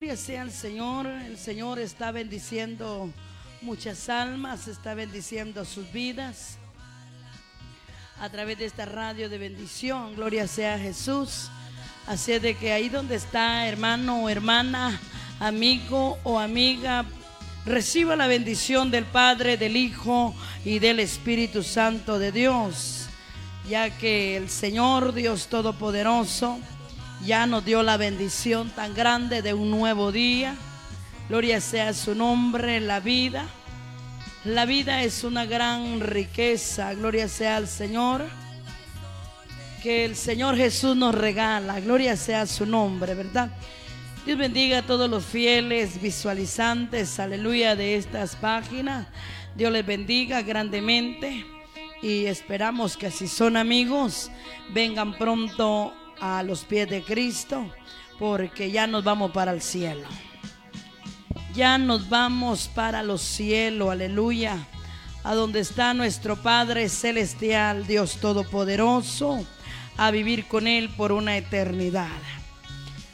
Gloria sea al Señor, el Señor está bendiciendo muchas almas, está bendiciendo sus vidas a través de esta radio de bendición. Gloria sea Jesús. Así de que ahí donde está, hermano o hermana, amigo o amiga, reciba la bendición del Padre, del Hijo y del Espíritu Santo de Dios, ya que el Señor Dios Todopoderoso ya nos dio la bendición tan grande de un nuevo día. Gloria sea su nombre, la vida. La vida es una gran riqueza, gloria sea al Señor. Que el Señor Jesús nos regala, gloria sea su nombre, ¿verdad? Dios bendiga a todos los fieles visualizantes, aleluya, de estas páginas. Dios les bendiga grandemente y esperamos que si son amigos, vengan pronto a los pies de Cristo, porque ya nos vamos para el cielo. Ya nos vamos para los cielos, aleluya, a donde está nuestro Padre Celestial, Dios Todopoderoso, a vivir con Él por una eternidad.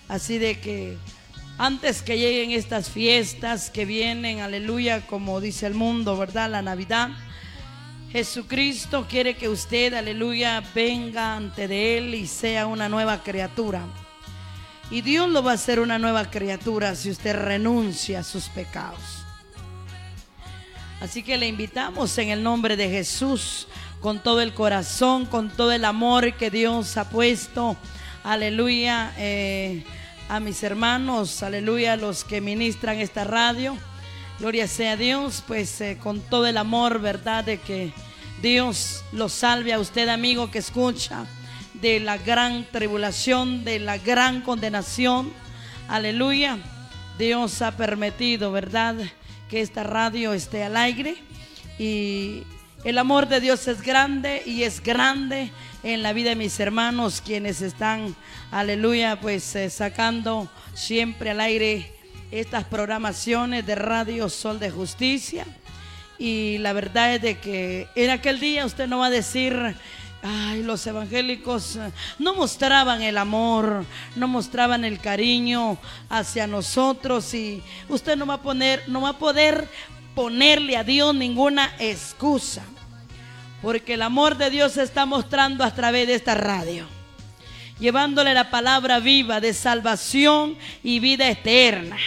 Así de que antes que lleguen estas fiestas que vienen, aleluya, como dice el mundo, ¿verdad? La Navidad Jesucristo quiere que usted, aleluya, venga ante de Él y sea una nueva criatura. Y Dios lo va a hacer una nueva criatura si usted renuncia a sus pecados. Así que le invitamos en el nombre de Jesús, con todo el corazón, con todo el amor que Dios ha puesto, aleluya, eh, a mis hermanos, aleluya, a los que ministran esta radio. Gloria sea Dios, pues eh, con todo el amor, ¿verdad? De que Dios lo salve a usted, amigo, que escucha de la gran tribulación, de la gran condenación. Aleluya. Dios ha permitido, ¿verdad? Que esta radio esté al aire. Y el amor de Dios es grande y es grande en la vida de mis hermanos, quienes están, aleluya, pues eh, sacando siempre al aire estas programaciones de Radio Sol de Justicia. Y la verdad es de que en aquel día usted no va a decir, ay, los evangélicos eh, no mostraban el amor, no mostraban el cariño hacia nosotros y usted no va a poner, no va a poder ponerle a Dios ninguna excusa. Porque el amor de Dios se está mostrando a través de esta radio. Llevándole la palabra viva de salvación y vida eterna.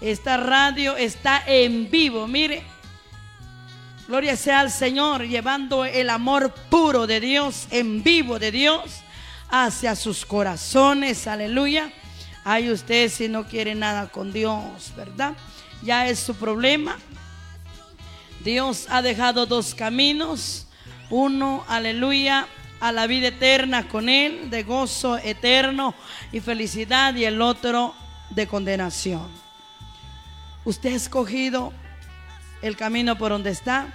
Esta radio está en vivo, mire. Gloria sea al Señor, llevando el amor puro de Dios, en vivo de Dios, hacia sus corazones. Aleluya. Hay usted si no quiere nada con Dios, ¿verdad? Ya es su problema. Dios ha dejado dos caminos. Uno, aleluya, a la vida eterna con Él, de gozo eterno y felicidad, y el otro de condenación. Usted ha escogido el camino por donde está.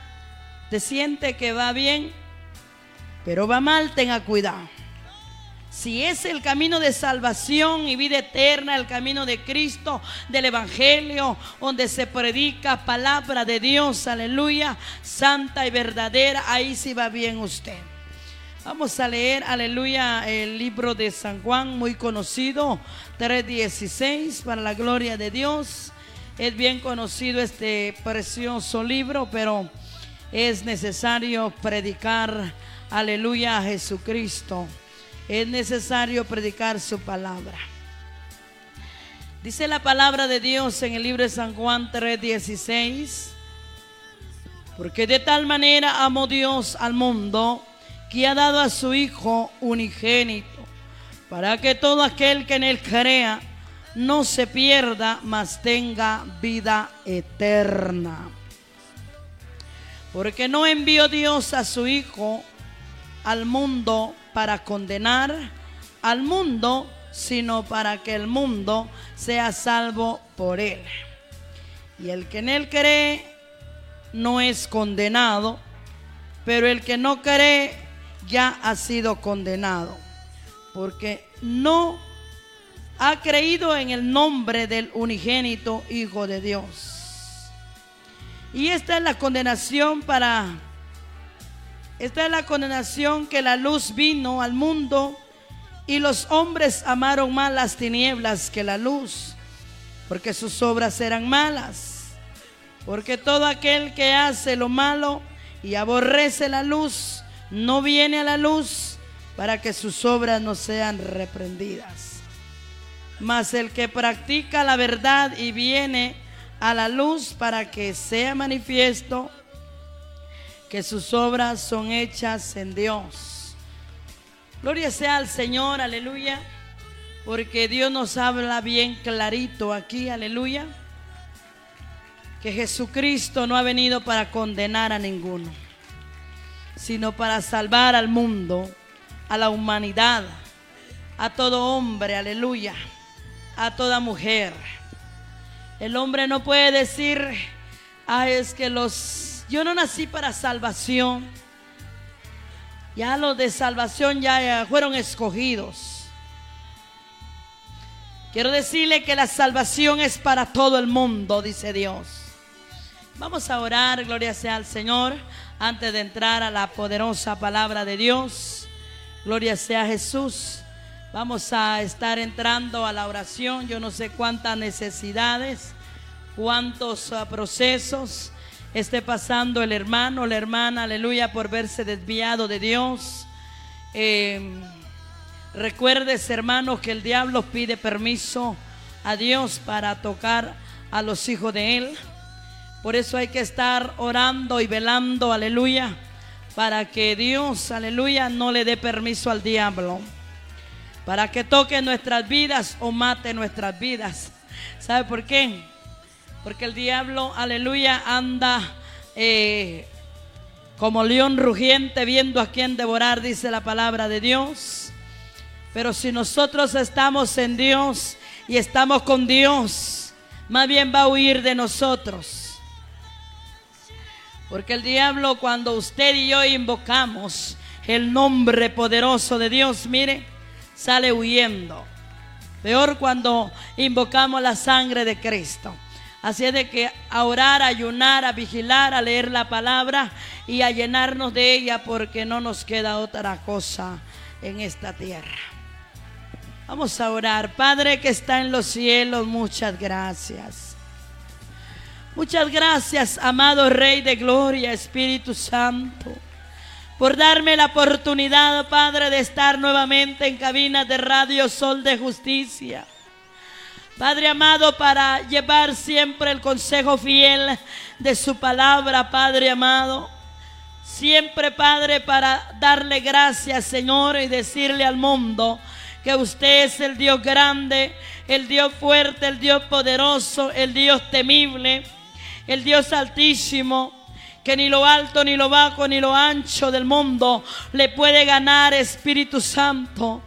Te siente que va bien, pero va mal, tenga cuidado. Si es el camino de salvación y vida eterna, el camino de Cristo, del Evangelio, donde se predica palabra de Dios, aleluya, santa y verdadera, ahí sí va bien usted. Vamos a leer, aleluya, el libro de San Juan, muy conocido, 3.16, para la gloria de Dios. Es bien conocido este precioso libro, pero es necesario predicar, aleluya, a Jesucristo. Es necesario predicar su palabra. Dice la palabra de Dios en el libro de San Juan 3:16, porque de tal manera amó Dios al mundo que ha dado a su Hijo unigénito, para que todo aquel que en él crea no se pierda, mas tenga vida eterna. Porque no envió Dios a su Hijo al mundo para condenar al mundo, sino para que el mundo sea salvo por él. Y el que en él cree no es condenado, pero el que no cree ya ha sido condenado, porque no ha creído en el nombre del unigénito Hijo de Dios. Y esta es la condenación para... Esta es la condenación que la luz vino al mundo Y los hombres amaron más las tinieblas que la luz, porque sus obras eran malas. Porque todo aquel que hace lo malo y aborrece la luz, no viene a la luz para que sus obras no sean reprendidas. Mas el que practica la verdad y viene a la luz para que sea manifiesto que sus obras son hechas en Dios. Gloria sea al Señor, aleluya, porque Dios nos habla bien clarito aquí, aleluya, que Jesucristo no ha venido para condenar a ninguno, sino para salvar al mundo, a la humanidad, a todo hombre, aleluya, a toda mujer. El hombre no puede decir, ah, es que los yo no nací para salvación. Ya los de salvación ya fueron escogidos. Quiero decirle que la salvación es para todo el mundo, dice Dios. Vamos a orar, gloria sea al Señor, antes de entrar a la poderosa palabra de Dios. Gloria sea Jesús. Vamos a estar entrando a la oración. Yo no sé cuántas necesidades, cuántos ah, procesos esté pasando el hermano, la hermana, aleluya, por verse desviado de Dios. Eh, recuerdes, hermanos, que el diablo pide permiso a Dios para tocar a los hijos de Él. Por eso hay que estar orando y velando, aleluya, para que Dios, aleluya, no le dé permiso al diablo. Para que toque nuestras vidas o mate nuestras vidas. ¿Sabe por qué? Porque el diablo, aleluya, anda eh, como león rugiente viendo a quien devorar, dice la palabra de Dios. Pero si nosotros estamos en Dios y estamos con Dios, más bien va a huir de nosotros. Porque el diablo cuando usted y yo invocamos el nombre poderoso de Dios, mire, sale huyendo. Peor cuando invocamos la sangre de Cristo. Así es de que a orar, a ayunar, a vigilar, a leer la palabra y a llenarnos de ella porque no nos queda otra cosa en esta tierra. Vamos a orar. Padre que está en los cielos, muchas gracias. Muchas gracias, amado Rey de Gloria, Espíritu Santo, por darme la oportunidad, Padre, de estar nuevamente en cabina de Radio Sol de Justicia Padre amado, para llevar siempre el consejo fiel de su palabra, Padre amado. Siempre, Padre, para darle gracias, Señor, y decirle al mundo que usted es el Dios grande, el Dios fuerte, el Dios poderoso, el Dios temible, el Dios altísimo, que ni lo alto, ni lo bajo, ni lo ancho del mundo le puede ganar Espíritu Santo.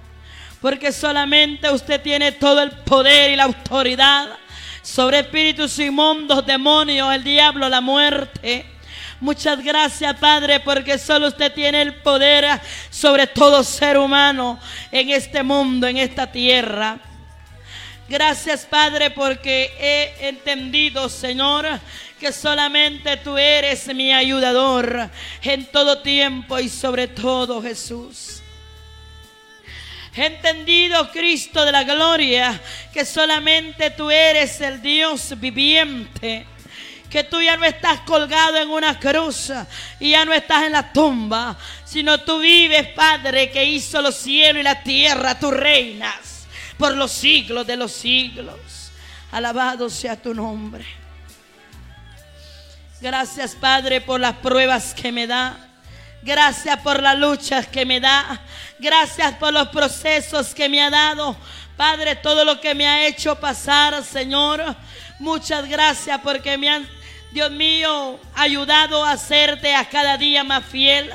Porque solamente usted tiene todo el poder y la autoridad sobre espíritus inmundos, demonios, el diablo, la muerte. Muchas gracias, Padre, porque solo usted tiene el poder sobre todo ser humano en este mundo, en esta tierra. Gracias, Padre, porque he entendido, Señor, que solamente tú eres mi ayudador en todo tiempo y sobre todo, Jesús. Entendido, Cristo de la gloria, que solamente tú eres el Dios viviente. Que tú ya no estás colgado en una cruz y ya no estás en la tumba, sino tú vives, Padre, que hizo los cielos y la tierra, tú reinas por los siglos de los siglos. Alabado sea tu nombre. Gracias, Padre, por las pruebas que me da. Gracias por las luchas que me da. Gracias por los procesos que me ha dado. Padre, todo lo que me ha hecho pasar, Señor. Muchas gracias porque me han, Dios mío, ayudado a hacerte a cada día más fiel.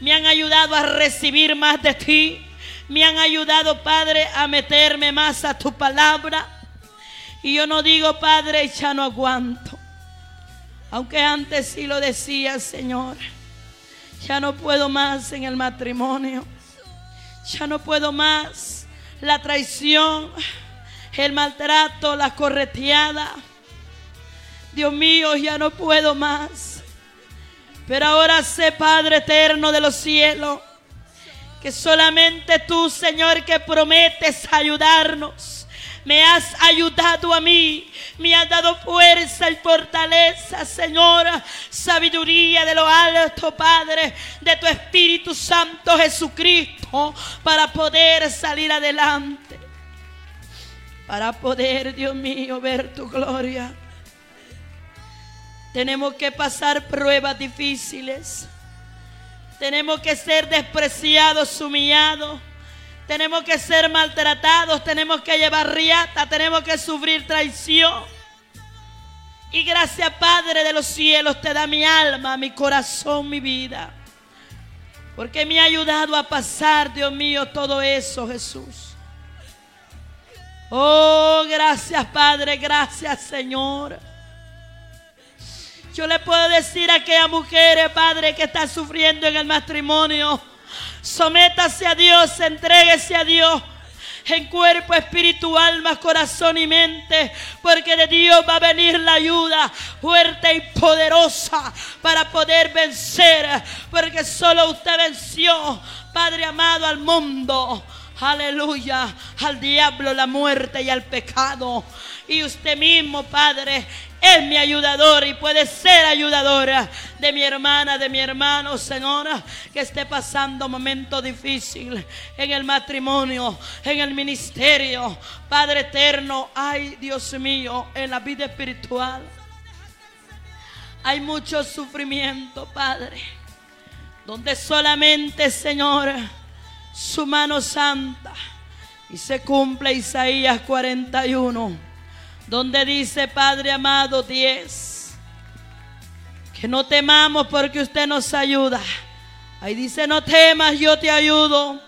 Me han ayudado a recibir más de ti. Me han ayudado, Padre, a meterme más a tu palabra. Y yo no digo, Padre, ya no aguanto. Aunque antes sí lo decía, Señor. Ya no puedo más en el matrimonio. Ya no puedo más la traición, el maltrato, la correteada. Dios mío, ya no puedo más. Pero ahora sé, Padre eterno de los cielos, que solamente tú, Señor, que prometes ayudarnos. Me has ayudado a mí, me has dado fuerza y fortaleza, Señor, sabiduría de lo alto, Padre, de tu Espíritu Santo Jesucristo, para poder salir adelante, para poder, Dios mío, ver tu gloria. Tenemos que pasar pruebas difíciles. Tenemos que ser despreciados, humillados. Tenemos que ser maltratados. Tenemos que llevar riata. Tenemos que sufrir traición. Y gracias, Padre de los cielos, te da mi alma, mi corazón, mi vida. Porque me ha ayudado a pasar, Dios mío, todo eso, Jesús. Oh, gracias, Padre. Gracias, Señor. Yo le puedo decir a aquella mujer, Padre, que está sufriendo en el matrimonio, sométase a Dios, entréguese a Dios en cuerpo, espíritu, alma, corazón y mente, porque de Dios va a venir la ayuda fuerte y poderosa para poder vencer, porque solo usted venció, Padre amado, al mundo. Aleluya, al diablo, la muerte y al pecado. Y usted mismo, Padre, es mi ayudador y puede ser ayudadora de mi hermana, de mi hermano, Señora, que esté pasando momentos difíciles en el matrimonio, en el ministerio. Padre eterno, ay Dios mío, en la vida espiritual. Hay mucho sufrimiento, Padre, donde solamente, Señor, su mano santa y se cumple Isaías 41 donde dice, Padre amado 10, que no temamos porque usted nos ayuda. Ahí dice, no temas, yo te ayudo.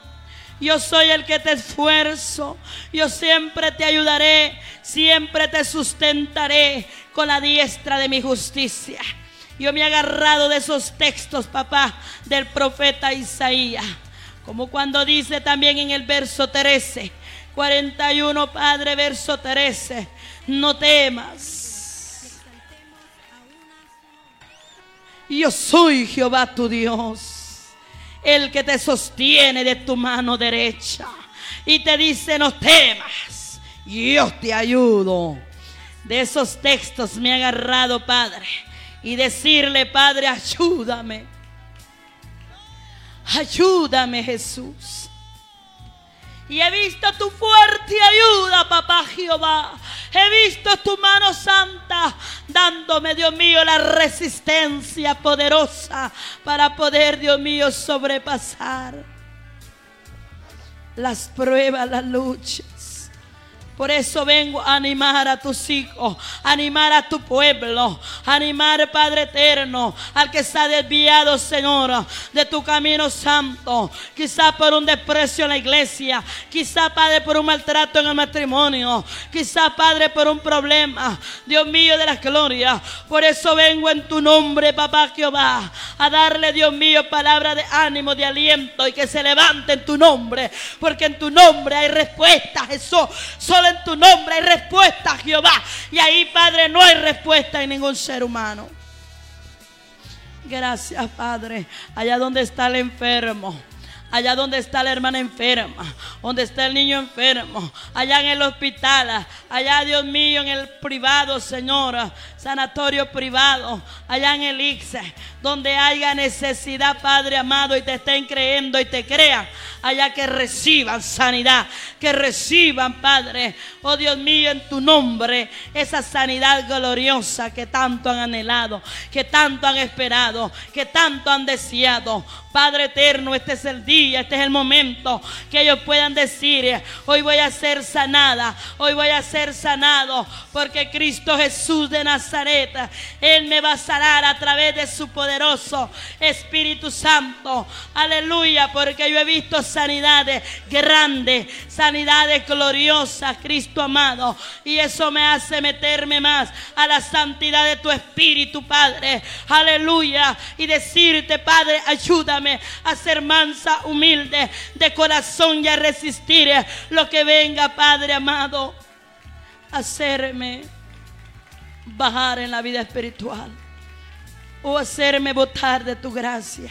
Yo soy el que te esfuerzo. Yo siempre te ayudaré. Siempre te sustentaré con la diestra de mi justicia. Yo me he agarrado de esos textos, papá, del profeta Isaías. Como cuando dice también en el verso 13, 41, Padre, verso 13 no temas. Yo soy Jehová tu Dios, el que te sostiene de tu mano derecha y te dice no temas, yo te ayudo. De esos textos me ha agarrado, Padre, y decirle, Padre, ayúdame. Ayúdame, Jesús. Y he visto tu fuerte ayuda, papá Jehová. He visto tu mano santa dándome, Dios mío, la resistencia poderosa para poder, Dios mío, sobrepasar las pruebas, las luchas. Por eso vengo a animar a tus hijos, animar a tu pueblo, animar, Padre eterno, al que está desviado, Señor, de tu camino santo. Quizá por un desprecio en la iglesia, quizá, Padre, por un maltrato en el matrimonio, quizá, Padre, por un problema, Dios mío de la gloria. Por eso vengo en tu nombre, papá Jehová, a darle, Dios mío, palabra de ánimo, de aliento y que se levante en tu nombre, porque en tu nombre hay respuesta, Jesús. Solo en tu nombre hay respuesta, Jehová. Y ahí, Padre, no hay respuesta en ningún ser humano. Gracias, Padre. Allá donde está el enfermo allá donde está la hermana enferma, donde está el niño enfermo, allá en el hospital, allá, Dios mío, en el privado, Señora, sanatorio privado, allá en el ICSE, donde haya necesidad, Padre amado, y te estén creyendo y te crean, allá que reciban sanidad, que reciban, Padre, oh Dios mío, en tu nombre, esa sanidad gloriosa que tanto han anhelado, que tanto han esperado, que tanto han deseado. Padre eterno, este es el día, este es el momento que ellos puedan decir, hoy voy a ser sanada, hoy voy a ser sanado, porque Cristo Jesús de Nazaret, Él me va a sanar a través de su poderoso Espíritu Santo. Aleluya, porque yo he visto sanidades grandes, sanidades gloriosas, Cristo amado, y eso me hace meterme más a la santidad de tu Espíritu, Padre. Aleluya, y decirte, Padre, ayúdame a ser mansa, humilde de corazón y a resistir lo que venga, Padre amado, hacerme bajar en la vida espiritual o hacerme votar de tu gracia.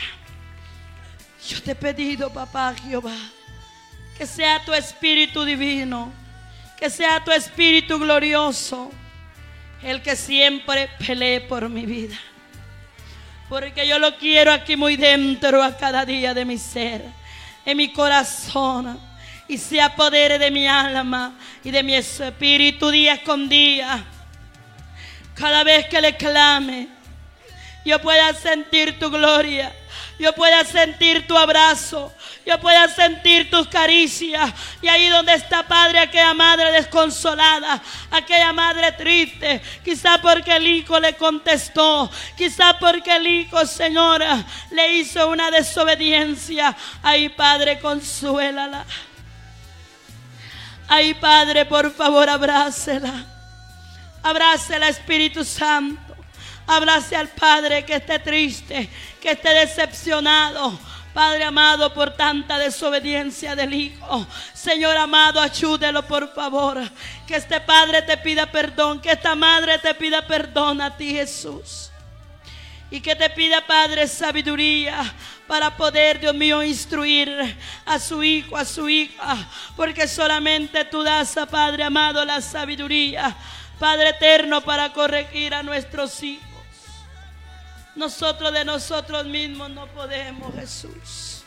Yo te he pedido, papá Jehová, que sea tu espíritu divino, que sea tu espíritu glorioso, el que siempre pelee por mi vida. Porque yo lo quiero aquí muy dentro a cada día de mi ser, en mi corazón, y se apodere de mi alma y de mi espíritu día con día. Cada vez que le clame, yo pueda sentir tu gloria yo pueda sentir tu abrazo, yo pueda sentir tus caricias. Y ahí donde está, Padre, aquella madre desconsolada, aquella madre triste, quizá porque el hijo le contestó, quizá porque el hijo, Señora, le hizo una desobediencia. Ahí, Padre, consuélala. Ahí, Padre, por favor, abrácela. Abrácela, Espíritu Santo. Abrace al Padre que esté triste, que esté decepcionado. Padre amado, por tanta desobediencia del Hijo. Señor amado, ayúdelo por favor. Que este Padre te pida perdón, que esta Madre te pida perdón a ti, Jesús. Y que te pida, Padre, sabiduría para poder, Dios mío, instruir a su hijo, a su hija. Porque solamente tú das, a Padre amado, la sabiduría, Padre eterno, para corregir a nuestros hijos. Nosotros de nosotros mismos no podemos, Jesús.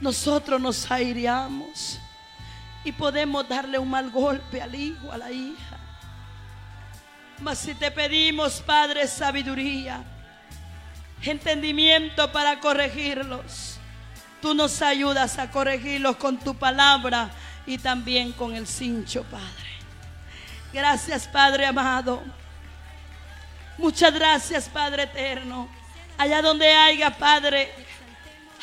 Nosotros nos aireamos y podemos darle un mal golpe al hijo, a la hija. Mas si te pedimos, Padre, sabiduría, entendimiento para corregirlos, tú nos ayudas a corregirlos con tu palabra y también con el cincho, Padre. Gracias, Padre amado. Muchas gracias, Padre eterno. Allá donde haya, Padre,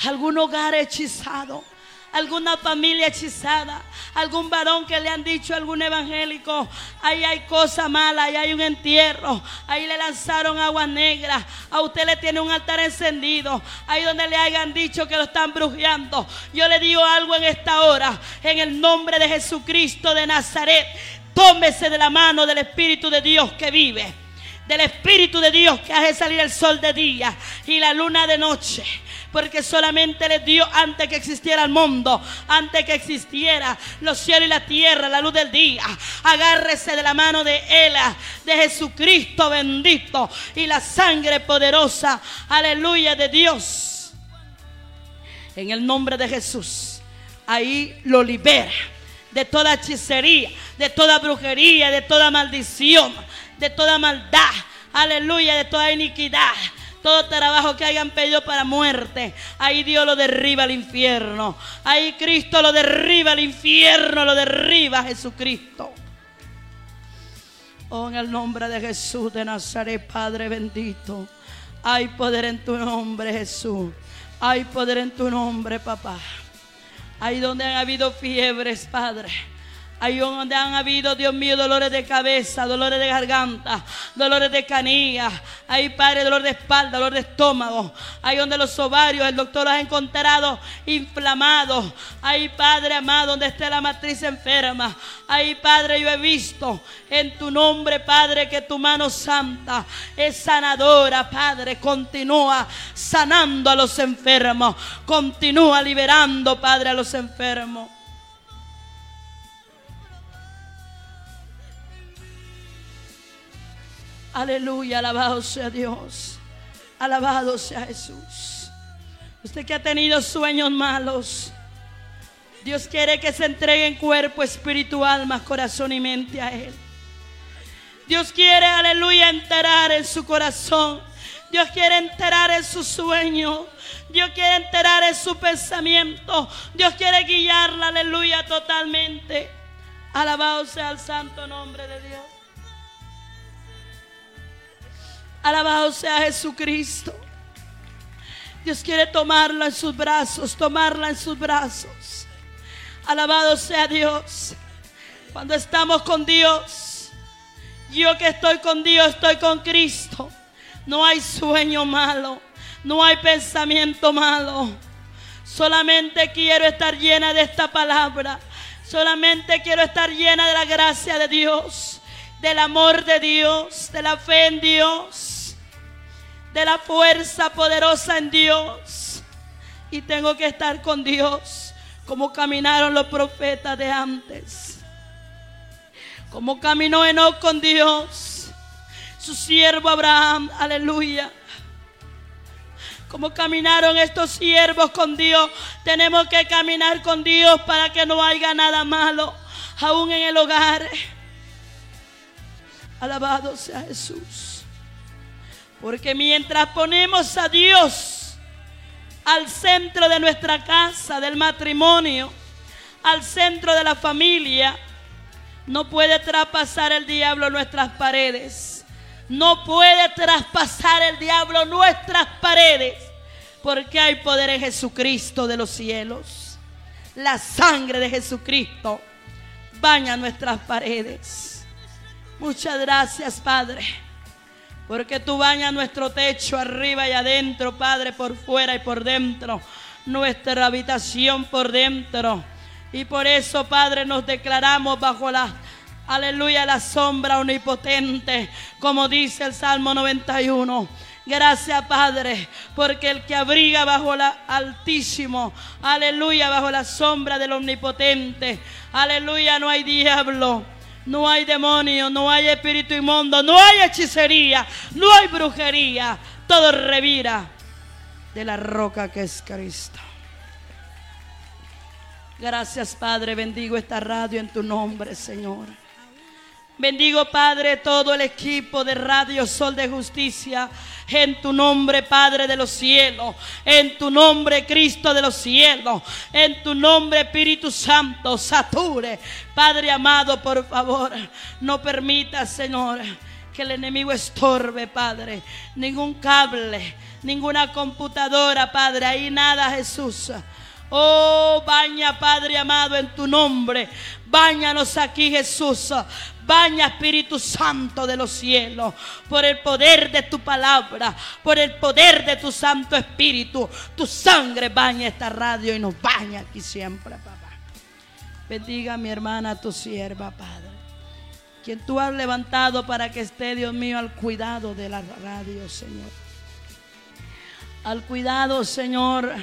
algún hogar hechizado, alguna familia hechizada, algún varón que le han dicho algún evangélico, ahí hay cosa mala, ahí hay un entierro, ahí le lanzaron agua negra, a usted le tiene un altar encendido, ahí donde le hayan dicho que lo están brujeando. Yo le digo algo en esta hora, en el nombre de Jesucristo de Nazaret, tómese de la mano del Espíritu de Dios que vive del Espíritu de Dios que hace salir el sol de día y la luna de noche. Porque solamente le dio antes que existiera el mundo, antes que existiera los cielos y la tierra, la luz del día. Agárrese de la mano de Él, de Jesucristo bendito y la sangre poderosa, aleluya, de Dios. En el nombre de Jesús, ahí lo libera de toda hechicería, de toda brujería, de toda maldición de toda maldad, aleluya, de toda iniquidad. Todo trabajo que hayan pedido para muerte, ahí Dios lo derriba al infierno. Ahí Cristo lo derriba al infierno, lo derriba Jesucristo. Oh, en el nombre de Jesús de Nazaret, Padre bendito. Hay poder en tu nombre, Jesús. Hay poder en tu nombre, papá. Ahí donde han habido fiebres, Padre Ahí donde han habido, Dios mío, dolores de cabeza, dolores de garganta, dolores de canilla. Ahí, Padre, dolor de espalda, dolor de estómago. Ahí donde los ovarios, el doctor los ha encontrado inflamados. Ahí, Padre amado, donde esté la matriz enferma. Ahí, Padre, yo he visto en tu nombre, Padre, que tu mano santa es sanadora, Padre. Continúa sanando a los enfermos. Continúa liberando, Padre, a los enfermos. Aleluya, alabado sea Dios. Alabado sea Jesús. Usted que ha tenido sueños malos. Dios quiere que se entregue en cuerpo, espíritu, alma, corazón y mente a Él. Dios quiere, aleluya, enterar en su corazón. Dios quiere enterar en su sueño. Dios quiere enterar en su pensamiento. Dios quiere guiarla, aleluya, totalmente. Alabado sea el santo nombre de Dios. Alabado sea Jesucristo. Dios quiere tomarla en sus brazos, tomarla en sus brazos. Alabado sea Dios. Cuando estamos con Dios, yo que estoy con Dios, estoy con Cristo. No hay sueño malo, no hay pensamiento malo. Solamente quiero estar llena de esta palabra. Solamente quiero estar llena de la gracia de Dios, del amor de Dios, de la fe en Dios de la fuerza poderosa en Dios. Y tengo que estar con Dios como caminaron los profetas de antes. Como caminó Enoch con Dios. Su siervo Abraham, aleluya. Como caminaron estos siervos con Dios, tenemos que caminar con Dios para que no haya nada malo, aún en el hogar. Alabado sea Jesús. Porque mientras ponemos a Dios al centro de nuestra casa, del matrimonio, al centro de la familia, no puede traspasar el diablo nuestras paredes. No puede traspasar el diablo nuestras paredes. Porque hay poder en Jesucristo de los cielos. La sangre de Jesucristo baña nuestras paredes. Muchas gracias, Padre. Porque tú bañas nuestro techo arriba y adentro, Padre, por fuera y por dentro. Nuestra habitación por dentro. Y por eso, Padre, nos declaramos bajo la, aleluya, la sombra omnipotente, como dice el Salmo 91. Gracias, Padre, porque el que abriga bajo la altísimo, aleluya, bajo la sombra del omnipotente, aleluya, no hay diablo. No hay demonio, no hay espíritu inmundo, no hay hechicería, no hay brujería. Todo revira de la roca que es Cristo. Gracias, Padre. Bendigo esta radio en tu nombre, Señor. Bendigo, Padre, todo el equipo de Radio Sol de Justicia. En tu nombre, Padre de los cielos. En tu nombre, Cristo de los cielos. En tu nombre, Espíritu Santo, sature. Padre amado, por favor, no permita, Señor, que el enemigo estorbe, Padre. Ningún cable, ninguna computadora, Padre. Ahí nada, Jesús. Oh, baña, Padre amado, en tu nombre. Báñanos aquí, Jesús. Baña Espíritu Santo de los cielos, por el poder de tu palabra, por el poder de tu Santo Espíritu. Tu sangre baña esta radio y nos baña aquí siempre, papá. Bendiga mi hermana, tu sierva, Padre. Quien tú has levantado para que esté, Dios mío, al cuidado de la radio, Señor. Al cuidado, Señor,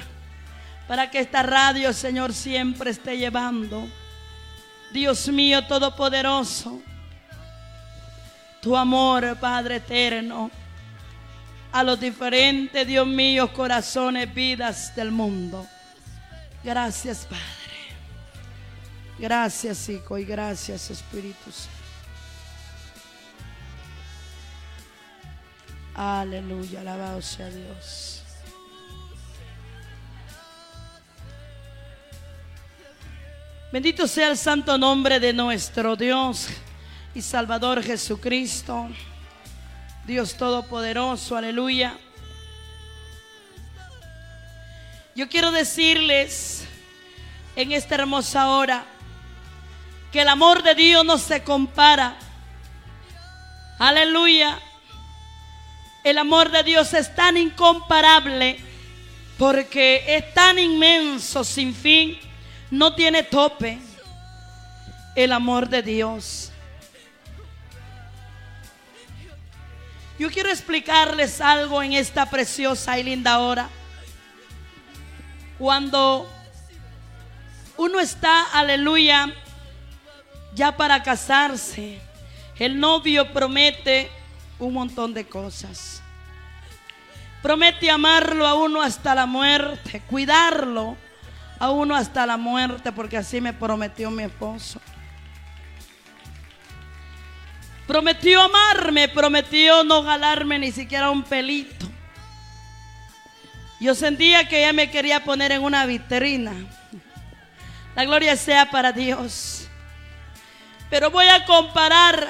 para que esta radio, Señor, siempre esté llevando. Dios mío Todopoderoso tu amor, Padre eterno, a los diferentes, Dios mío, corazones, vidas del mundo. Gracias, Padre. Gracias, Hijo, y gracias, Espíritu Santo. Aleluya, alabado sea Dios. Bendito sea el santo nombre de nuestro Dios y Salvador Jesucristo, Dios Todopoderoso, aleluya. Yo quiero decirles en esta hermosa hora que el amor de Dios no se compara. Aleluya. El amor de Dios es tan incomparable porque es tan inmenso, sin fin, no tiene tope. El amor de Dios. Yo quiero explicarles algo en esta preciosa y linda hora. Cuando uno está, aleluya, ya para casarse, el novio promete un montón de cosas. Promete amarlo a uno hasta la muerte, cuidarlo a uno hasta la muerte, porque así me prometió mi esposo. Prometió amarme, prometió no galarme ni siquiera un pelito. Yo sentía que ella me quería poner en una vitrina. La gloria sea para Dios. Pero voy a comparar.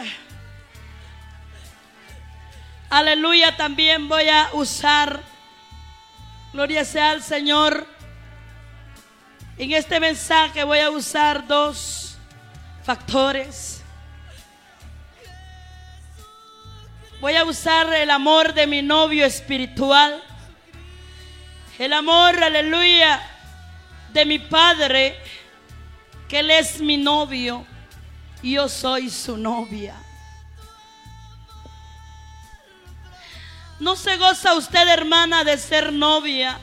Aleluya, también voy a usar. Gloria sea al Señor. En este mensaje voy a usar dos factores Voy a usar el amor de mi novio espiritual. El amor, aleluya, de mi padre, que él es mi novio y yo soy su novia. ¿No se goza usted, hermana, de ser novia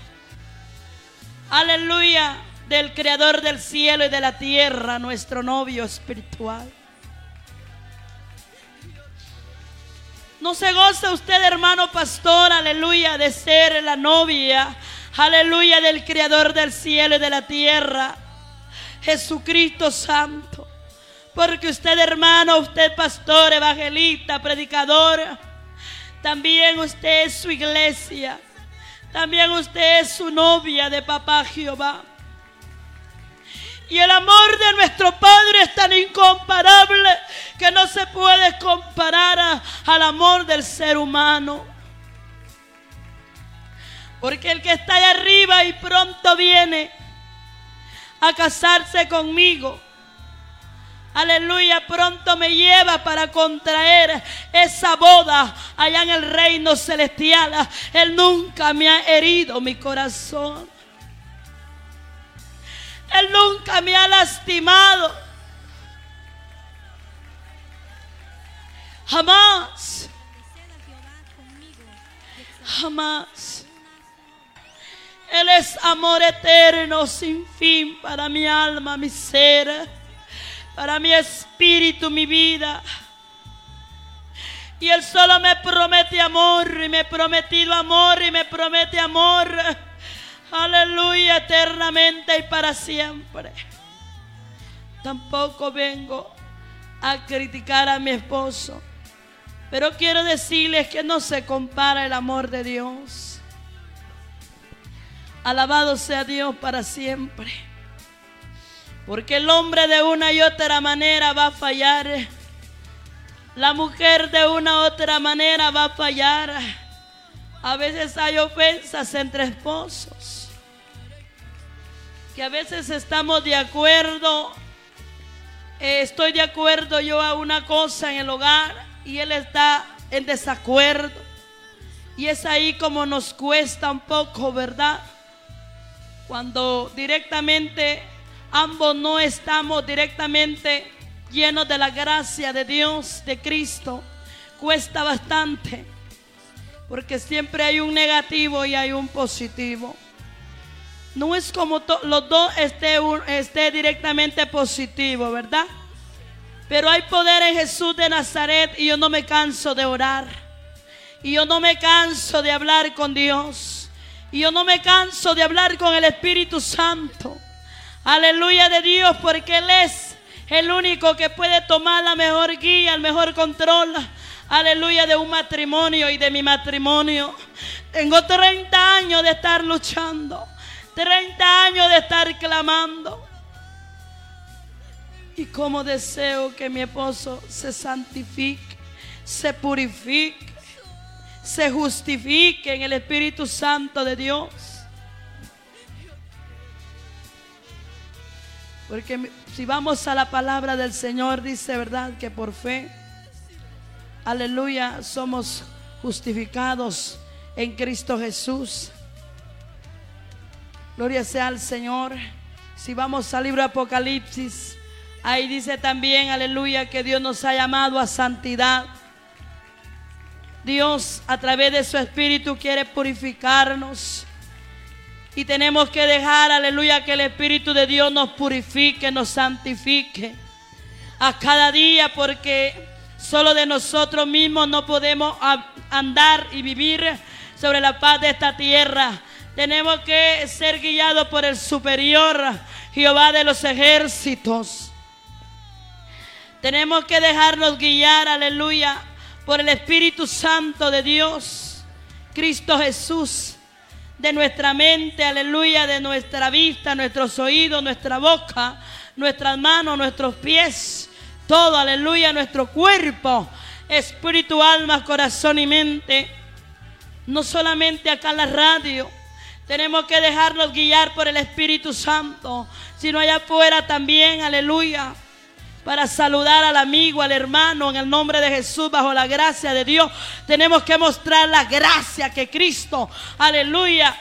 aleluya, del creador del cielo y de la tierra, nuestro novio espiritual. No se goza usted, hermano pastor, aleluya, de ser la novia, aleluya, del creador del cielo y de la tierra, Jesucristo Santo. Porque usted, hermano, usted pastor, evangelista, predicador, también usted es su iglesia. También usted es su novia de papá Jehová. Y el amor de nuestro Padre es tan incomparable que no se puede comparar al amor del ser humano. Porque el que está allá arriba y pronto viene a casarse conmigo, aleluya, pronto me lleva para contraer esa boda allá en el reino celestial. Él nunca me ha herido mi corazón. Él nunca me ha lastimado. Jamás. Jamás. Él es amor eterno, sin fin para mi alma, mi ser, para mi espíritu, mi vida. Y Él solo me promete amor, y me ha prometido amor, y me promete amor Aleluya, eternamente y para siempre. Tampoco vengo a criticar a mi esposo. Pero quiero decirles que no se compara el amor de Dios. Alabado sea Dios para siempre. Porque el hombre de una y otra manera va a fallar. La mujer de una u otra manera va a fallar. A veces hay ofensas entre esposos que a veces estamos de acuerdo, eh, estoy de acuerdo yo a una cosa en el hogar y él está en desacuerdo. Y es ahí como nos cuesta un poco, ¿verdad? Cuando directamente ambos no estamos directamente llenos de la gracia de Dios, de Cristo, cuesta bastante. Porque siempre hay un negativo y hay un positivo. No es como los dos esté, directamente positivo, ¿verdad? Pero hay poder en Jesús de Nazaret y yo no me canso de orar. Y yo no me canso de hablar con Dios. Y yo no me canso de hablar con el Espíritu Santo. Aleluya de Dios, porque Él es el único que puede tomar la mejor guía, el mejor control. Aleluya de un matrimonio y de mi matrimonio. Tengo 30 años de estar luchando. 30 años de estar clamando. Y como deseo que mi esposo se santifique, se purifique, se justifique en el Espíritu Santo de Dios. Porque si vamos a la palabra del Señor, dice verdad que por fe, aleluya, somos justificados en Cristo Jesús. Gloria sea al Señor. Si vamos al libro de Apocalipsis, ahí dice también, aleluya, que Dios nos ha llamado a santidad. Dios a través de su Espíritu quiere purificarnos. Y tenemos que dejar, aleluya, que el Espíritu de Dios nos purifique, nos santifique a cada día, porque solo de nosotros mismos no podemos andar y vivir sobre la paz de esta tierra. Tenemos que ser guiados por el superior Jehová de los ejércitos. Tenemos que dejarnos guiar, aleluya, por el Espíritu Santo de Dios, Cristo Jesús, de nuestra mente, aleluya, de nuestra vista, nuestros oídos, nuestra boca, nuestras manos, nuestros pies, todo, aleluya, nuestro cuerpo, espíritu, alma, corazón y mente. No solamente acá en la radio, tenemos que dejarnos guiar por el Espíritu Santo, sino allá afuera también, aleluya. Para saludar al amigo, al hermano, en el nombre de Jesús, bajo la gracia de Dios. Tenemos que mostrar la gracia que Cristo, aleluya,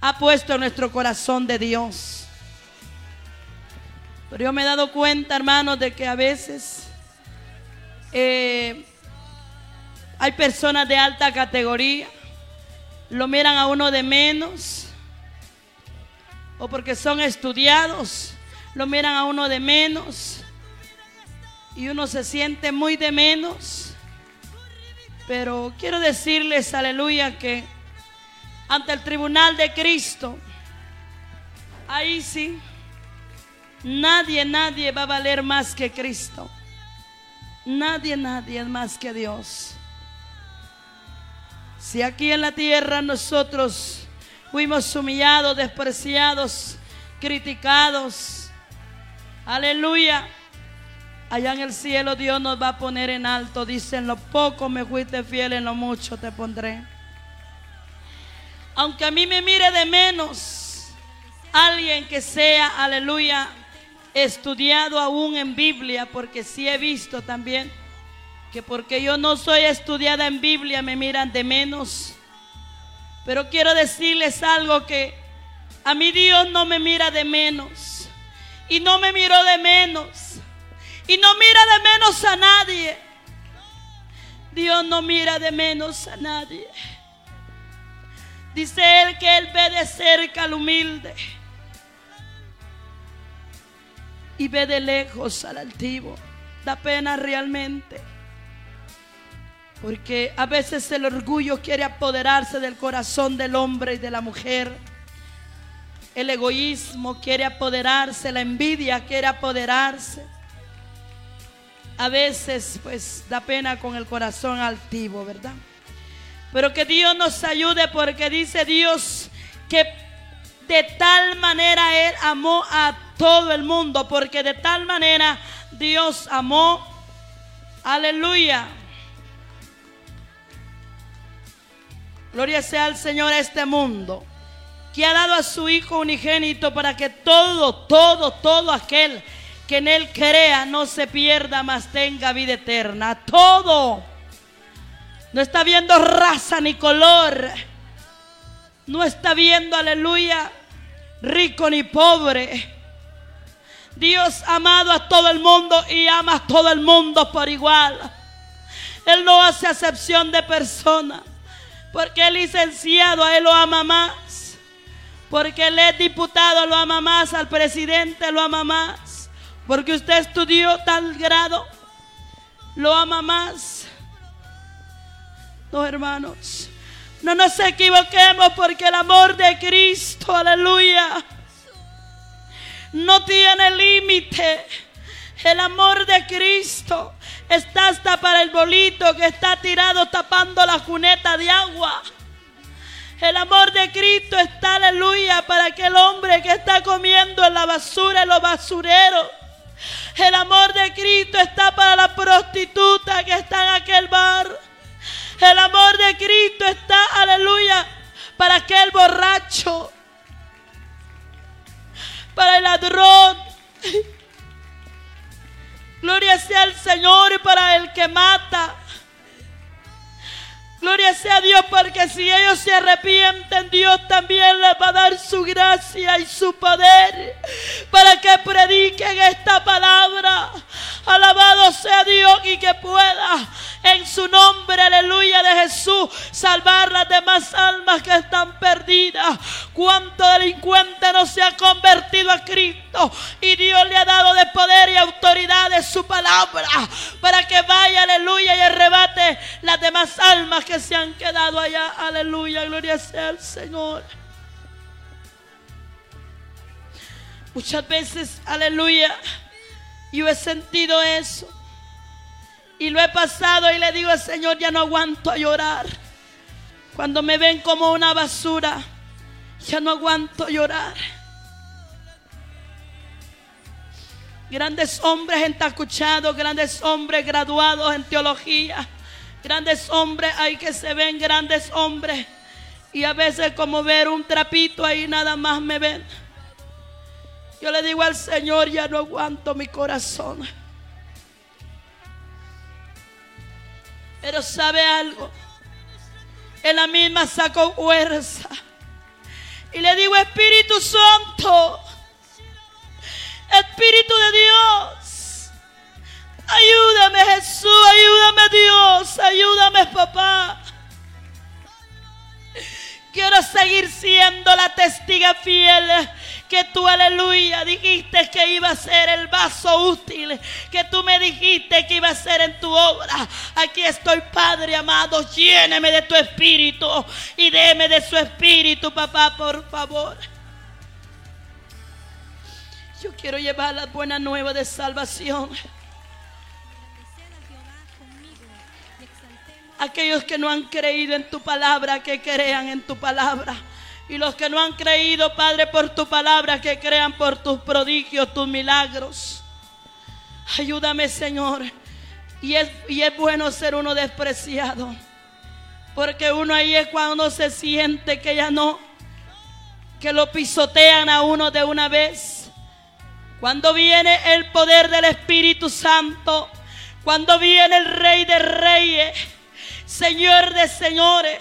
ha puesto en nuestro corazón de Dios. Pero yo me he dado cuenta, hermanos, de que a veces eh, hay personas de alta categoría lo miran a uno de menos. o porque son estudiados, lo miran a uno de menos y uno se siente muy de menos. Pero quiero decirles, aleluya, que ante el tribunal de Cristo, ahí sí, nadie, nadie va a valer más que Cristo. Nadie, nadie más que Dios. Si aquí en la tierra nosotros fuimos humillados, despreciados, criticados, aleluya. Allá en el cielo Dios nos va a poner en alto. Dice, en lo poco me fuiste fiel, en lo mucho te pondré. Aunque a mí me mire de menos, alguien que sea, aleluya, estudiado aún en Biblia, porque sí he visto también que porque yo no soy estudiada en Biblia me miran de menos. Pero quiero decirles algo que a mí Dios no me mira de menos. Y no me miró de menos. Y no mira de menos a nadie. Dios no mira de menos a nadie. Dice Él que Él ve de cerca al humilde. Y ve de lejos al altivo. Da pena realmente. Porque a veces el orgullo quiere apoderarse del corazón del hombre y de la mujer. El egoísmo quiere apoderarse, la envidia quiere apoderarse a veces pues da pena con el corazón altivo, ¿verdad? Pero que Dios nos ayude porque dice Dios que de tal manera Él amó a todo el mundo, porque de tal manera Dios amó, aleluya. Gloria sea al Señor a este mundo, que ha dado a su Hijo unigénito para que todo, todo, todo aquel que en Él crea no se pierda, mas tenga vida eterna. Todo. No está viendo raza ni color. No está viendo, aleluya, rico ni pobre. Dios amado a todo el mundo y ama a todo el mundo por igual. Él no hace acepción de persona. Porque el licenciado a él lo ama más. Porque él es diputado lo ama más. Al presidente lo ama más. Porque usted estudió tal grado, lo ama más. No, hermanos, no nos equivoquemos porque el amor de Cristo, aleluya, no tiene límite. El amor de Cristo está hasta para el bolito que está tirado tapando la cuneta de agua. El amor de Cristo está, aleluya, para aquel hombre que está comiendo en la basura, en los basureros. El amor de Cristo está para la prostituta que está en aquel bar. El amor de Cristo está, aleluya, para aquel borracho, para el ladrón. Gloria sea al Señor y para el que mata. Gloria sea a Dios porque si ellos se arrepienten, Dios también les va a dar su gracia y su poder para que prediquen esta palabra. Alabado sea Dios y que pueda en su nombre, aleluya de Jesús, salvar las demás almas que están perdidas. Cuánto delincuente no se ha convertido a Cristo y Dios le ha dado de poder y autoridad de su palabra para que vaya, aleluya, y arrebate almas que se han quedado allá. Aleluya, gloria sea al Señor. Muchas veces, aleluya, yo he sentido eso. Y lo he pasado y le digo al Señor, ya no aguanto a llorar. Cuando me ven como una basura, ya no aguanto llorar. Grandes hombres entacuchados, grandes hombres graduados en teología, grandes hombres hay que se ven grandes hombres. Y a veces como ver un trapito ahí nada más me ven. Yo le digo al Señor, ya no aguanto mi corazón. Pero sabe algo. En la misma sacó fuerza. Y le digo, Espíritu Santo, Espíritu de Dios, ayúdame Jesús, ayúdame Dios, ayúdame papá. Quiero seguir siendo la testiga fiel que tú, aleluya, dijiste que iba a ser el vaso útil, que tú me dijiste que iba a ser en tu obra. Aquí estoy, Padre amado, lléneme de tu espíritu y déme de su espíritu, papá, por favor. Yo quiero llevar la buena nueva de salvación. Aquellos que no han creído en tu palabra, que crean en tu palabra. Y los que no han creído, Padre, por tu palabra, que crean por tus prodigios, tus milagros. Ayúdame, Señor. Y es, y es bueno ser uno despreciado. Porque uno ahí es cuando se siente que ya no, que lo pisotean a uno de una vez. Cuando viene el poder del Espíritu Santo, cuando viene el Rey de Reyes, Señor de Señores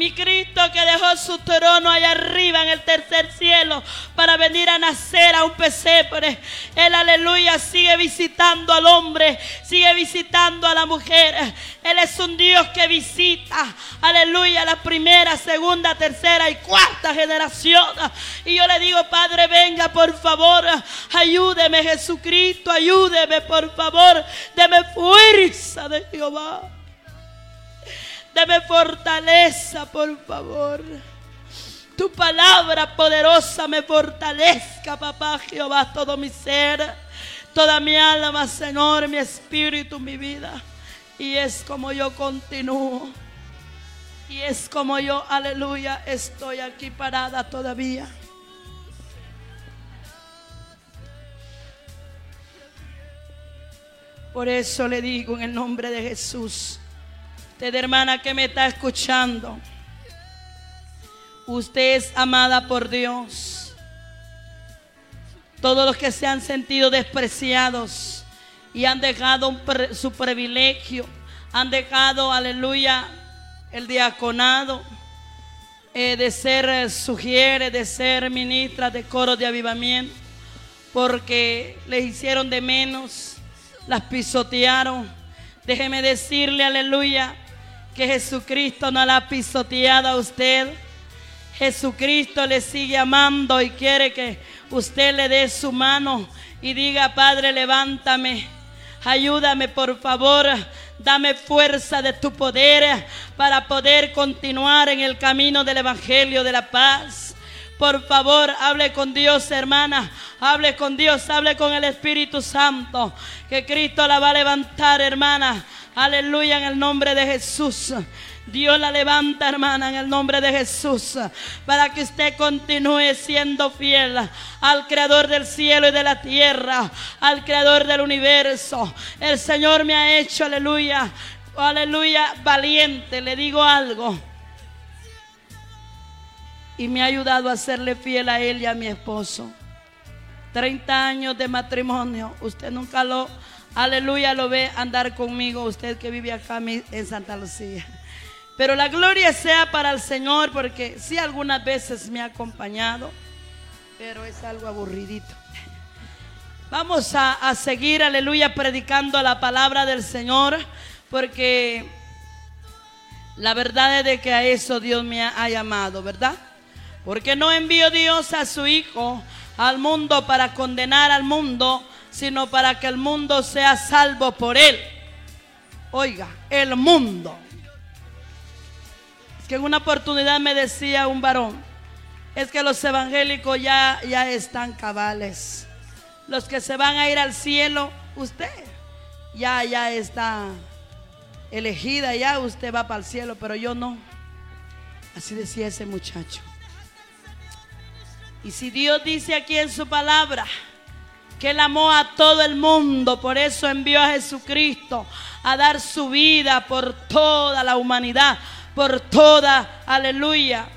mi Cristo que dejó su trono allá arriba en el tercer cielo para venir a nacer a un pesebre. Él, aleluya, sigue visitando al hombre, sigue visitando a la mujer. Él es un Dios que visita, aleluya, la primera, segunda, tercera y cuarta generación. Y yo le digo, Padre, venga por favor, ayúdeme Jesucristo, ayúdeme por favor, deme fuerza de Jehová. Dame fortaleza, por favor. Tu palabra poderosa me fortalezca, papá Jehová, todo mi ser, toda mi alma, Señor, mi espíritu, mi vida. Y es como yo continúo. Y es como yo, aleluya, estoy aquí parada todavía. Por eso le digo en el nombre de Jesús, Usted, hermana, que me está escuchando. Usted es amada por Dios. Todos los que se han sentido despreciados y han dejado su privilegio, han dejado, aleluya, el diaconado eh, de ser eh, sugiere, de ser ministra de coro de avivamiento, porque les hicieron de menos, las pisotearon. Déjeme decirle, aleluya, que Jesucristo no la ha pisoteado a usted. Jesucristo le sigue amando y quiere que usted le dé su mano y diga, Padre, levántame, ayúdame por favor, dame fuerza de tu poder para poder continuar en el camino del Evangelio de la paz. Por favor, hable con Dios, hermana. Hable con Dios, hable con el Espíritu Santo. Que Cristo la va a levantar, hermana. Aleluya en el nombre de Jesús. Dios la levanta, hermana, en el nombre de Jesús, para que usted continúe siendo fiel al Creador del cielo y de la tierra, al Creador del universo. El Señor me ha hecho, aleluya, aleluya, valiente. Le digo algo. Y me ha ayudado a serle fiel a él y a mi esposo. 30 años de matrimonio. Usted nunca lo Aleluya, lo ve andar conmigo, usted que vive acá en Santa Lucía. Pero la gloria sea para el Señor, porque sí algunas veces me ha acompañado, pero es algo aburridito. Vamos a, seguir, aleluya, predicando la palabra del Señor, porque la verdad es de que a eso Dios me ha llamado, ¿verdad? Porque no envió Dios a su Hijo al mundo para condenar al mundo, sino para que el mundo sea salvo por él. Oiga, el mundo. Es que en una oportunidad me decía un varón, es que los evangélicos ya, ya están cabales. Los que se van a ir al cielo, usted ya, ya está elegida, ya usted va para el cielo, pero yo no. Así decía ese muchacho. Y si Dios dice aquí en su palabra, que Él amó a todo el mundo, por eso envió a Jesucristo a dar su vida por toda la humanidad, por toda, aleluya,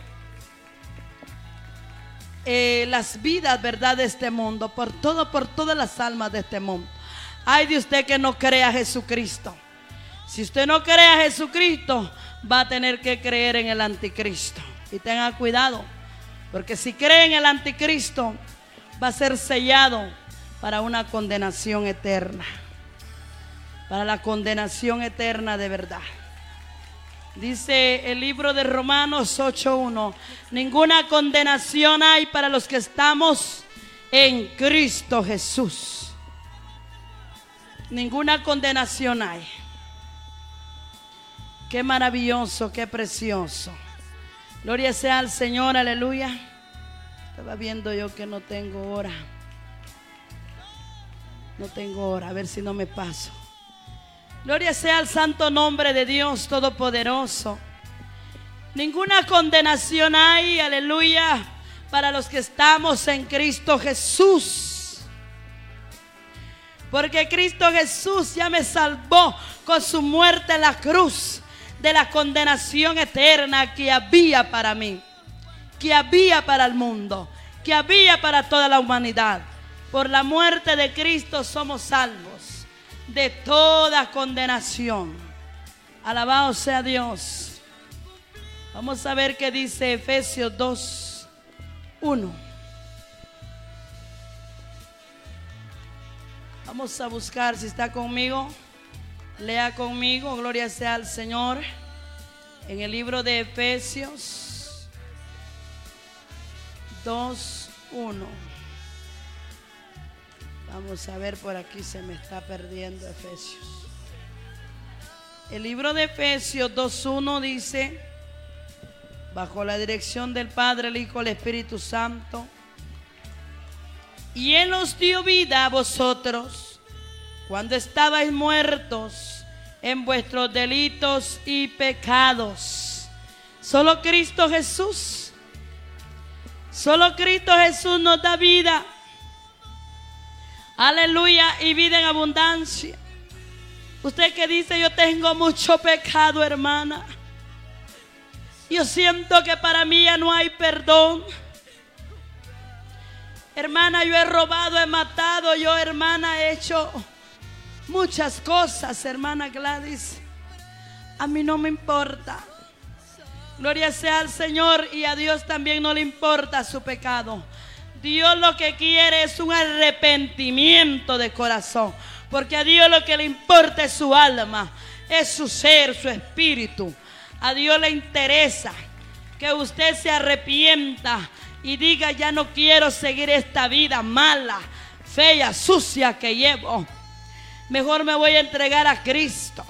eh, las vidas, ¿verdad?, de este mundo, por todo, por todas las almas de este mundo. Hay de usted que no crea a Jesucristo. Si usted no cree a Jesucristo, va a tener que creer en el anticristo. Y tenga cuidado, porque si cree en el anticristo, va a ser sellado para una condenación eterna. Para la condenación eterna de verdad. Dice el libro de Romanos 8.1, ninguna condenación hay para los que estamos en Cristo Jesús. Ninguna condenación hay. Qué maravilloso, qué precioso. Gloria sea al Señor, aleluya. Estaba viendo yo que no tengo hora. No tengo hora, a ver si no me paso. Gloria sea al santo nombre de Dios Todopoderoso. Ninguna condenación hay, aleluya, para los que estamos en Cristo Jesús. Porque Cristo Jesús ya me salvó con su muerte en la cruz de la condenación eterna que había para mí, que había para el mundo, que había para toda la humanidad. Por la muerte de Cristo somos salvos de toda condenación. Alabado sea Dios. Vamos a ver qué dice Efesios 2, 1. Vamos a buscar si está conmigo. Lea conmigo, gloria sea al Señor. En el libro de Efesios 2, 1. Vamos a ver por aquí, se me está perdiendo Efesios. El libro de Efesios 2.1 dice, bajo la dirección del Padre, el Hijo, el Espíritu Santo, y Él os dio vida a vosotros cuando estabais muertos en vuestros delitos y pecados. Solo Cristo Jesús, solo Cristo Jesús nos da vida. Aleluya y vida en abundancia. Usted que dice, yo tengo mucho pecado, hermana. Yo siento que para mí ya no hay perdón. Hermana, yo he robado, he matado, yo hermana he hecho muchas cosas, hermana Gladys. A mí no me importa. Gloria sea al Señor y a Dios también no le importa su pecado. Dios lo que quiere es un arrepentimiento de corazón. Porque a Dios lo que le importa es su alma, es su ser, su espíritu. A Dios le interesa que usted se arrepienta y diga, ya no quiero seguir esta vida mala, fea, sucia que llevo. Mejor me voy a entregar a Cristo.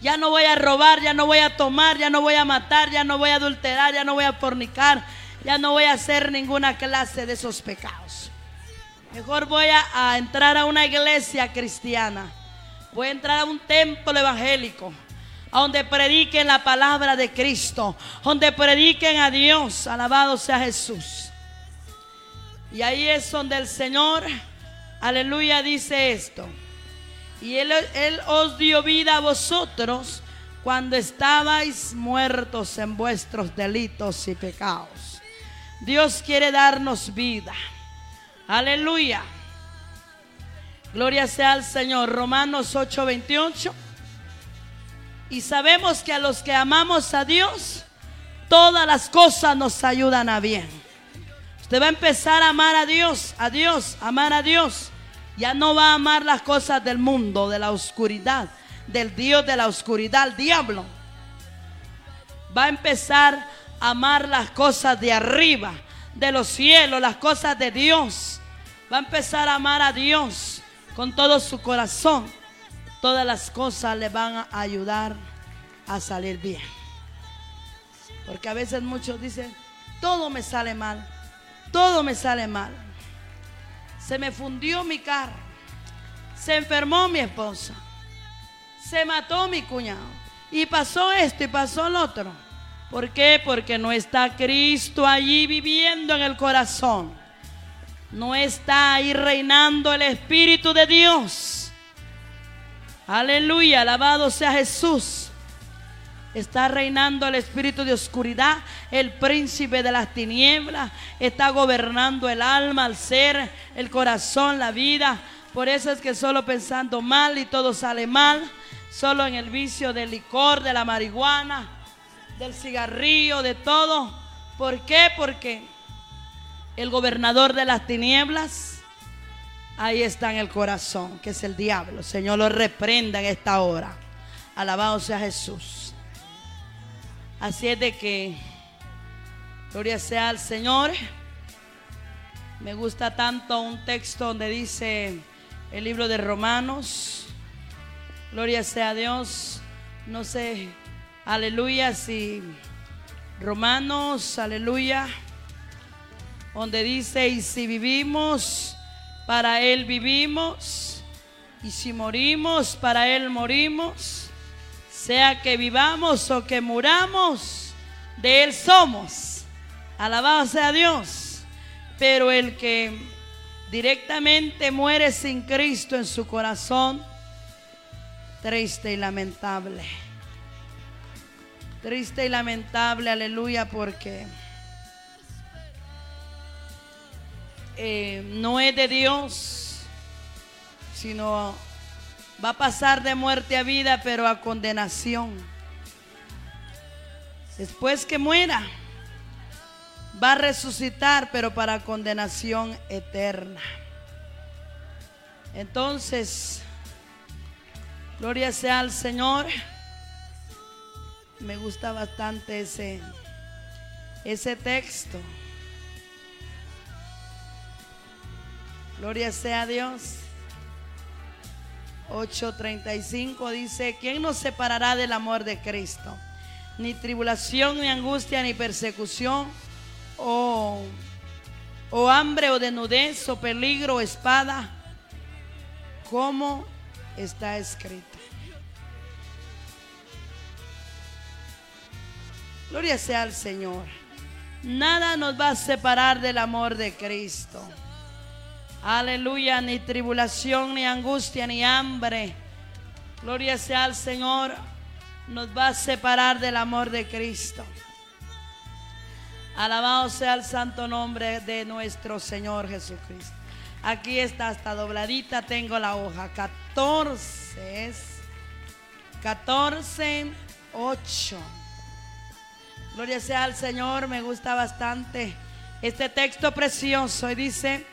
Ya no voy a robar, ya no voy a tomar, ya no voy a matar, ya no voy a adulterar, ya no voy a fornicar, ya no voy a hacer ninguna clase de esos pecados. Mejor voy a, entrar a una iglesia cristiana. Voy a entrar a un templo evangélico. Donde prediquen la palabra de Cristo. Donde prediquen a Dios. Alabado sea Jesús. Y ahí es donde el Señor, aleluya, dice esto. Y él, él os dio vida a vosotros cuando estabais muertos en vuestros delitos y pecados Dios quiere darnos vida. Aleluya. Gloria sea al Señor. Romanos 8:28. Y sabemos que a los que amamos a Dios, todas las cosas nos ayudan a bien. Usted va a empezar a amar a Dios, a Dios, amar a Dios. Ya no va a amar las cosas del mundo, de la oscuridad, del Dios de la oscuridad, el diablo. Va a empezar amar las cosas de arriba, de los cielos, las cosas de Dios. Va a empezar a amar a Dios con todo su corazón. Todas las cosas le van a ayudar a salir bien. Porque a veces muchos dicen, todo me sale mal, todo me sale mal. Se me fundió mi carro, se enfermó mi esposa, se mató mi cuñado y pasó esto y pasó lo otro. ¿Por qué? Porque no está Cristo allí viviendo en el corazón. No está ahí reinando el Espíritu de Dios. Aleluya, alabado sea Jesús. Está reinando el espíritu de oscuridad, el príncipe de las tinieblas. Está gobernando el alma, el ser, el corazón, la vida. Por eso es que solo pensando mal y todo sale mal. Solo en el vicio del licor, de la marihuana, del cigarrillo, de todo. ¿Por qué? Porque el gobernador de las tinieblas, ahí está en el corazón, que es el diablo. Señor lo reprenda en esta hora. Alabado sea Jesús. Así es de que, gloria sea al Señor. Me gusta tanto un texto donde dice el libro de Romanos. Gloria sea a Dios. No sé, aleluya, si Romanos, aleluya, donde dice, y si vivimos, para Él vivimos, y si morimos, para Él morimos, sea que vivamos o que muramos, de Él somos. Alabado sea Dios. Pero el que directamente muere sin Cristo en su corazón, triste y lamentable. Triste y lamentable, aleluya, porque eh, no es de Dios, sino va a pasar de muerte a vida, pero a condenación. Después que muera, va a resucitar, pero para condenación eterna. Entonces, gloria sea al Señor. Me gusta bastante ese, ese texto. Gloria sea a Dios. 8:35 dice, ¿quién nos separará del amor de Cristo? Ni tribulación, ni angustia, ni persecución, o, o hambre, o desnudez, o peligro, o espada, como está escrito. Gloria sea al Señor. Nada nos va a separar del amor de Cristo. Aleluya, ni tribulación, ni angustia, ni hambre. Gloria sea al Señor. Nos va a separar del amor de Cristo. Alabado sea el santo nombre de nuestro Señor Jesucristo. Aquí está hasta dobladita, tengo la hoja. 14 14, 8. Gloria sea al Señor, me gusta bastante este texto precioso. Y dice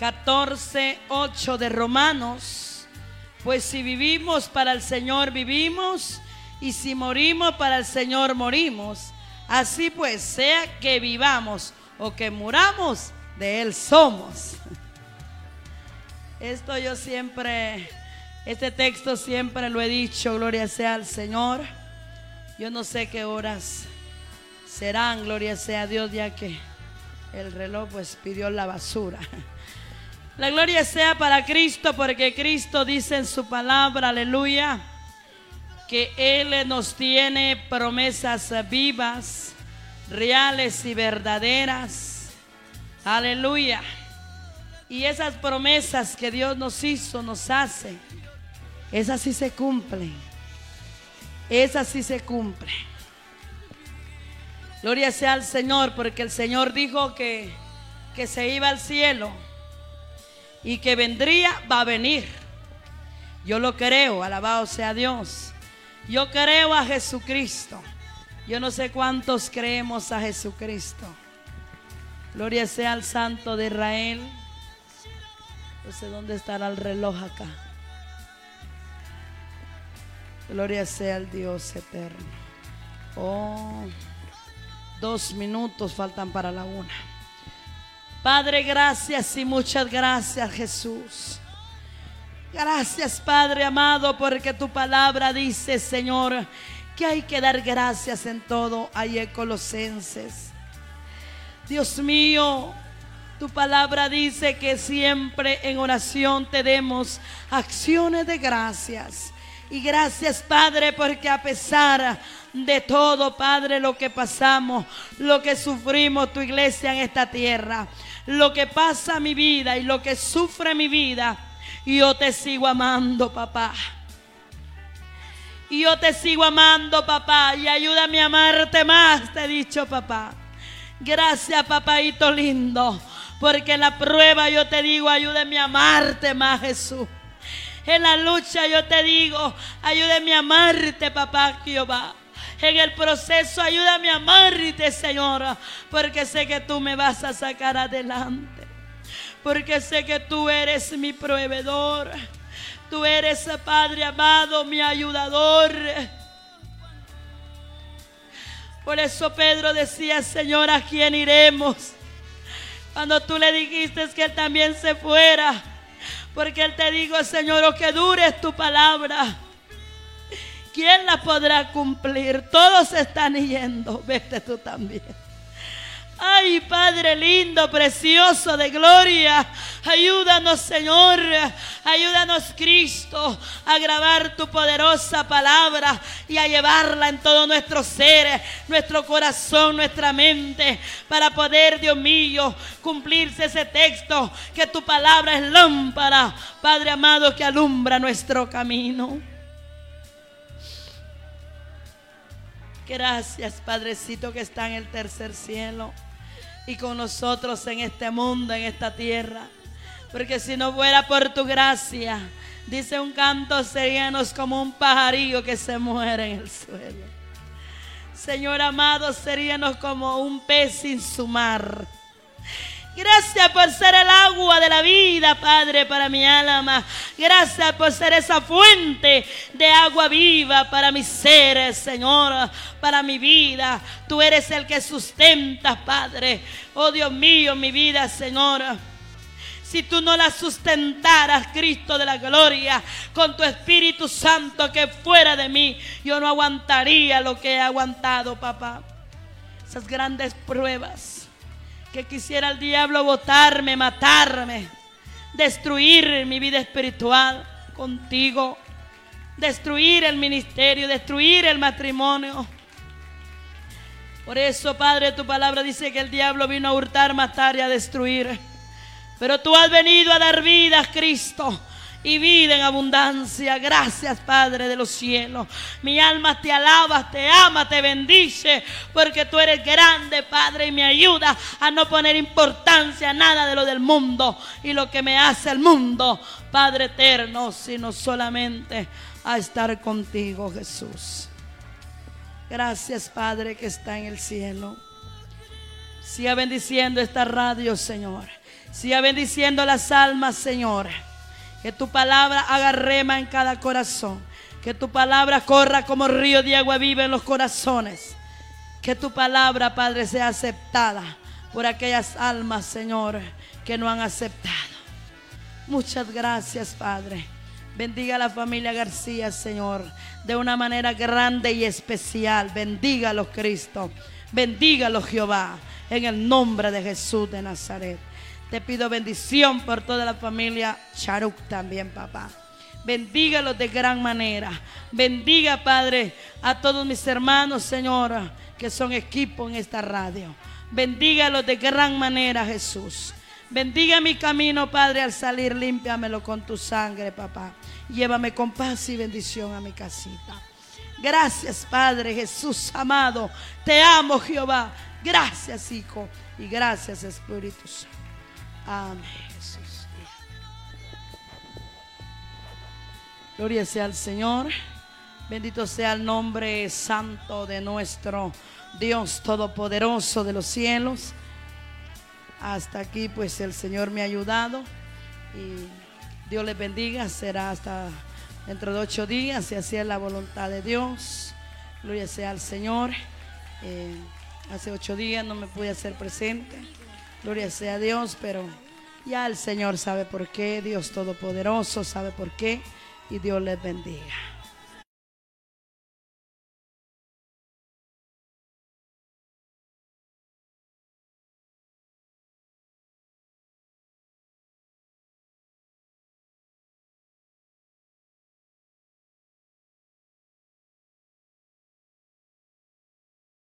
14, 8 de Romanos, pues si vivimos para el Señor vivimos, y si morimos para el Señor morimos. Así pues, sea que vivamos o que muramos, de Él somos. Esto yo siempre, este texto siempre lo he dicho, gloria sea al Señor. Yo no sé qué horas serán, gloria sea Dios, ya que el reloj pues pidió la basura. La gloria sea para Cristo, porque Cristo dice en su palabra, aleluya, que Él nos tiene promesas vivas, reales y verdaderas. Aleluya. Y esas promesas que Dios nos hizo, nos hace, esas sí se cumplen. Esas sí se cumplen. Gloria sea al Señor, porque el Señor dijo que, que se iba al cielo y que vendría, va a venir. Yo lo creo, alabado sea Dios. Yo creo a Jesucristo. Yo no sé cuántos creemos a Jesucristo. Gloria sea al Santo de Israel. No sé dónde estará el reloj acá. Gloria sea al Dios eterno. Oh. Dos minutos faltan para la una. Padre, gracias y muchas gracias Jesús. Gracias Padre amado porque tu palabra dice, Señor, que hay que dar gracias en todo. Ahí en Colosenses. Dios mío, tu palabra dice que siempre en oración te demos acciones de gracias. Y gracias Padre porque a pesar de todo, Padre, lo que pasamos, lo que sufrimos tu iglesia en esta tierra, lo que pasa mi vida y lo que sufre mi vida, yo te sigo amando, papá. Yo te sigo amando, papá, y ayúdame a amarte más, te he dicho, papá. Gracias, papaito lindo, porque la prueba yo te digo, ayúdame a amarte más, Jesús. En la lucha yo te digo, ayúdame a amarte, papá Jehová en el proceso. Ayúdame a amarte, Señor, porque sé que tú me vas a sacar adelante. Porque sé que tú eres mi proveedor. Tú eres, Padre amado, mi ayudador. Por eso Pedro decía, Señor, ¿a quién iremos? Cuando tú le dijiste que él también se fuera. Porque él te dijo, Señor, oh, que dure tu palabra. ¿Quién la podrá cumplir? Todos están yendo. Vete tú también. Ay, Padre lindo, precioso de gloria. Ayúdanos, Señor. Ayúdanos, Cristo, a grabar tu poderosa palabra y a llevarla en todo nuestro ser, nuestro corazón, nuestra mente, para poder, Dios mío, cumplirse ese texto, que tu palabra es lámpara, Padre amado, que alumbra nuestro camino. Gracias, Padrecito, que está en el tercer cielo y con nosotros en este mundo, en esta tierra. Porque si no fuera por tu gracia, dice un canto, seríamos como un pajarillo que se muere en el suelo. Señor amado, seríamos como un pez sin su mar. Gracias por ser el agua de la vida, Padre, para mi alma. Gracias por ser esa fuente de agua viva para mis seres, Señor, para mi vida. Tú eres el que sustentas, Padre. Oh Dios mío, mi vida, Señor. Si tú no la sustentaras, Cristo de la gloria, con tu Espíritu Santo que fuera de mí, yo no aguantaría lo que he aguantado, papá. Esas grandes pruebas que quisiera el diablo botarme, matarme, destruir mi vida espiritual contigo, destruir el ministerio, destruir el matrimonio. Por eso, Padre, tu palabra dice que el diablo vino a hurtar, matar y a destruir. Pero tú has venido a dar vida, Cristo y vida en abundancia. Gracias, Padre de los cielos. Mi alma te alaba, te ama, te bendice, porque tú eres grande, Padre, y me ayuda a no poner importancia a nada de lo del mundo y lo que me hace el mundo, Padre eterno, sino solamente a estar contigo, Jesús. Gracias, Padre, que está en el cielo. Siga bendiciendo esta radio, Señor. Siga bendiciendo las almas, Señor. Que tu palabra haga rema en cada corazón. Que tu palabra corra como río de agua viva en los corazones. Que tu palabra, Padre, sea aceptada por aquellas almas, Señor, que no han aceptado. Muchas gracias, Padre. Bendiga a la familia García, Señor, de una manera grande y especial. Bendígalo, Cristo. Bendígalo, Jehová, en el nombre de Jesús de Nazaret. Te pido bendición por toda la familia Charuk también, papá. Bendígalos de gran manera. Bendiga, Padre, a todos mis hermanos, Señora, que son equipo en esta radio. Bendígalos de gran manera, Jesús. Bendiga mi camino, Padre, al salir, límpiamelo con tu sangre, papá. Llévame con paz y bendición a mi casita. Gracias, Padre Jesús amado. Te amo, Jehová. Gracias, Hijo. Y gracias, Espíritu Santo. Amén. Gloria sea al Señor. Bendito sea el nombre santo de nuestro Dios Todopoderoso de los cielos. Hasta aquí pues el Señor me ha ayudado y Dios les bendiga. Será hasta dentro de ocho días si así es la voluntad de Dios. Gloria sea al Señor. Eh, hace ocho días no me pude hacer presente. Gloria sea a Dios, pero ya el Señor sabe por qué, Dios Todopoderoso sabe por qué y Dios les bendiga.